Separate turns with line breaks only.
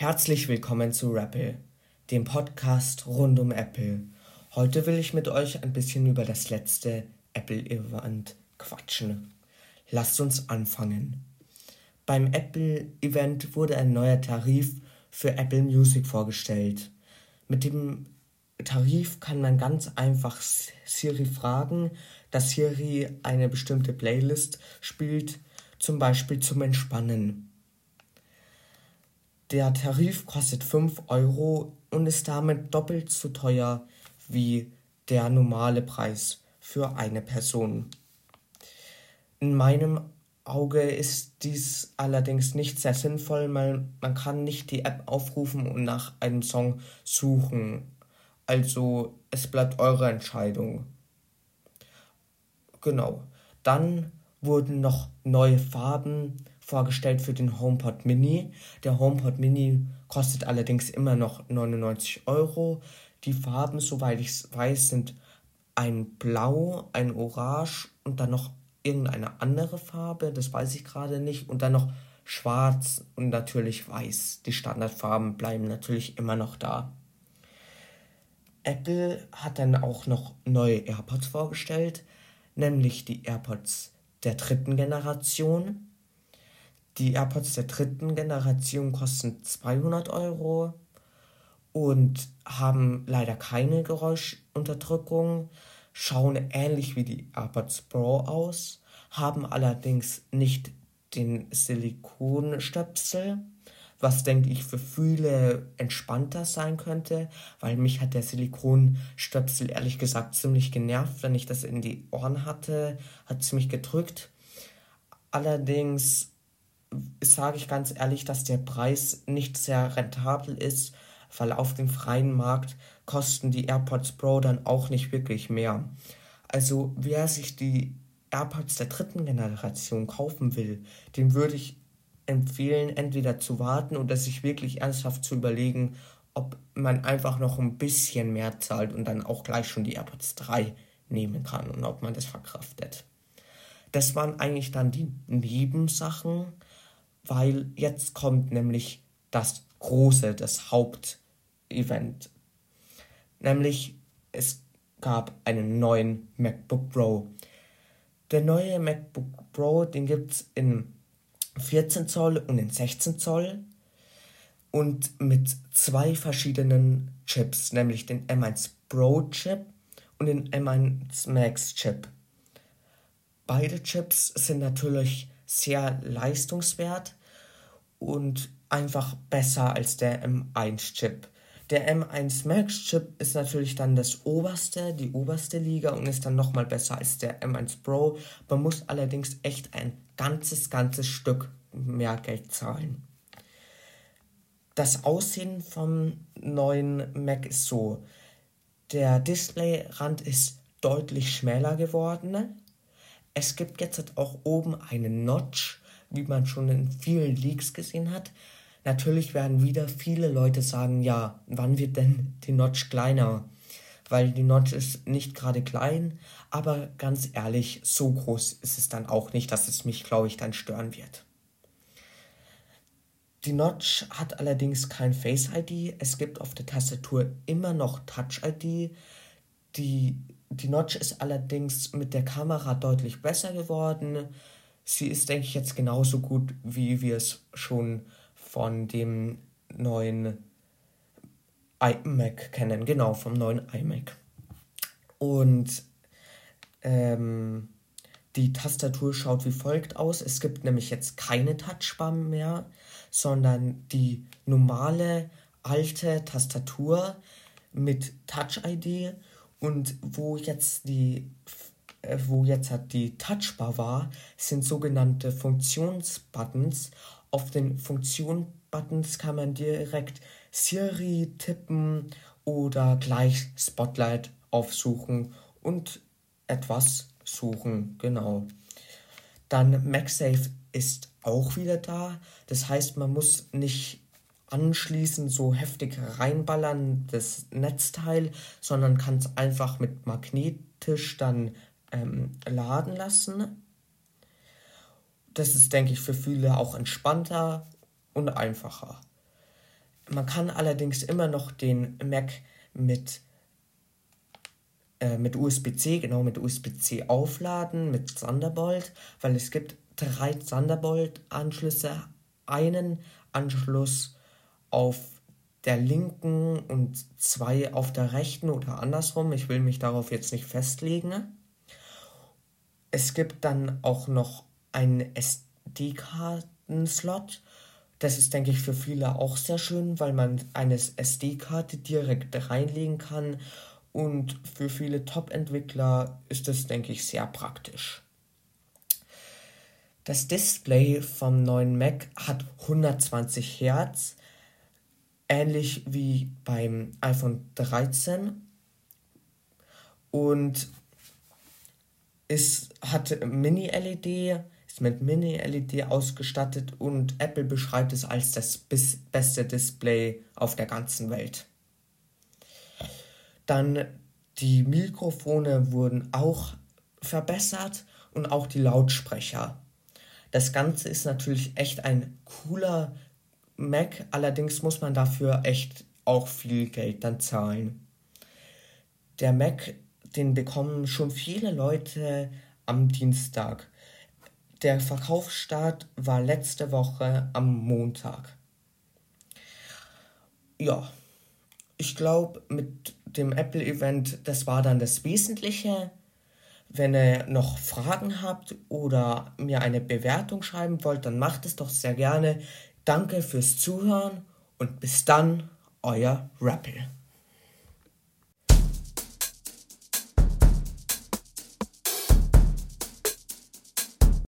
Herzlich willkommen zu Rappel, dem Podcast rund um Apple. Heute will ich mit euch ein bisschen über das letzte Apple-Event quatschen. Lasst uns anfangen. Beim Apple-Event wurde ein neuer Tarif für Apple Music vorgestellt. Mit dem Tarif kann man ganz einfach Siri fragen, dass Siri eine bestimmte Playlist spielt, zum Beispiel zum Entspannen. Der Tarif kostet 5 Euro und ist damit doppelt so teuer wie der normale Preis für eine Person. In meinem Auge ist dies allerdings nicht sehr sinnvoll, weil man kann nicht die App aufrufen und nach einem Song suchen. Also es bleibt eure Entscheidung. Genau. Dann wurden noch neue Farben vorgestellt für den HomePod Mini. Der HomePod Mini kostet allerdings immer noch 99 Euro. Die Farben, soweit ich weiß, sind ein Blau, ein Orange und dann noch irgendeine andere Farbe, das weiß ich gerade nicht. Und dann noch Schwarz und natürlich Weiß. Die Standardfarben bleiben natürlich immer noch da. Apple hat dann auch noch neue AirPods vorgestellt, nämlich die AirPods der dritten Generation. Die AirPods der dritten Generation kosten 200 Euro und haben leider keine Geräuschunterdrückung, schauen ähnlich wie die AirPods Pro aus, haben allerdings nicht den Silikonstöpsel, was denke ich für viele entspannter sein könnte, weil mich hat der Silikonstöpsel ehrlich gesagt ziemlich genervt, wenn ich das in die Ohren hatte, hat es mich gedrückt. Allerdings sage ich ganz ehrlich, dass der Preis nicht sehr rentabel ist, weil auf dem freien Markt kosten die AirPods Pro dann auch nicht wirklich mehr. Also wer sich die AirPods der dritten Generation kaufen will, dem würde ich empfehlen, entweder zu warten oder sich wirklich ernsthaft zu überlegen, ob man einfach noch ein bisschen mehr zahlt und dann auch gleich schon die AirPods 3 nehmen kann und ob man das verkraftet. Das waren eigentlich dann die Nebensachen weil jetzt kommt nämlich das große, das Hauptevent. Nämlich es gab einen neuen MacBook Pro. Der neue MacBook Pro, den gibt es in 14 Zoll und in 16 Zoll und mit zwei verschiedenen Chips, nämlich den M1 Pro Chip und den M1 Max Chip. Beide Chips sind natürlich sehr leistungswert und einfach besser als der M1-Chip. Der M1 Max-Chip ist natürlich dann das oberste, die oberste Liga und ist dann nochmal besser als der M1 Pro. Man muss allerdings echt ein ganzes, ganzes Stück mehr Geld zahlen. Das Aussehen vom neuen Mac ist so. Der Displayrand ist deutlich schmäler geworden. Es gibt jetzt auch oben einen Notch, wie man schon in vielen Leaks gesehen hat. Natürlich werden wieder viele Leute sagen, ja, wann wird denn die Notch kleiner? Weil die Notch ist nicht gerade klein, aber ganz ehrlich, so groß ist es dann auch nicht, dass es mich, glaube ich, dann stören wird. Die Notch hat allerdings kein Face ID. Es gibt auf der Tastatur immer noch Touch ID. Die die Notch ist allerdings mit der Kamera deutlich besser geworden. Sie ist, denke ich, jetzt genauso gut, wie wir es schon von dem neuen iMac kennen. Genau, vom neuen iMac. Und ähm, die Tastatur schaut wie folgt aus. Es gibt nämlich jetzt keine Touchbar mehr, sondern die normale alte Tastatur mit Touch-ID und wo jetzt die äh, wo jetzt halt die Touchbar war, sind sogenannte Funktionsbuttons. Auf den Funktion-Buttons kann man direkt Siri tippen oder gleich Spotlight aufsuchen und etwas suchen, genau. Dann MagSafe ist auch wieder da. Das heißt, man muss nicht anschließend so heftig reinballern, das Netzteil, sondern kann es einfach mit magnetisch dann ähm, laden lassen. Das ist, denke ich, für viele auch entspannter und einfacher. Man kann allerdings immer noch den Mac mit, äh, mit USB-C, genau mit USB-C aufladen, mit Thunderbolt, weil es gibt drei Thunderbolt-Anschlüsse, einen Anschluss auf der linken und zwei auf der rechten oder andersrum. Ich will mich darauf jetzt nicht festlegen. Es gibt dann auch noch einen SD-Karten-Slot. Das ist, denke ich, für viele auch sehr schön, weil man eine SD-Karte direkt reinlegen kann. Und für viele Top-Entwickler ist das, denke ich, sehr praktisch. Das Display vom neuen Mac hat 120 Hertz, ähnlich wie beim iPhone 13. Und es hat Mini-LED, ist mit Mini-LED ausgestattet und Apple beschreibt es als das beste Display auf der ganzen Welt. Dann die Mikrofone wurden auch verbessert und auch die Lautsprecher. Das Ganze ist natürlich echt ein cooler Mac, allerdings muss man dafür echt auch viel Geld dann zahlen. Der Mac, den bekommen schon viele Leute am Dienstag. Der Verkaufsstart war letzte Woche am Montag. Ja, ich glaube, mit dem Apple-Event, das war dann das Wesentliche. Wenn ihr noch Fragen habt oder mir eine Bewertung schreiben wollt, dann macht es doch sehr gerne. Danke fürs Zuhören und bis dann, euer Rappel.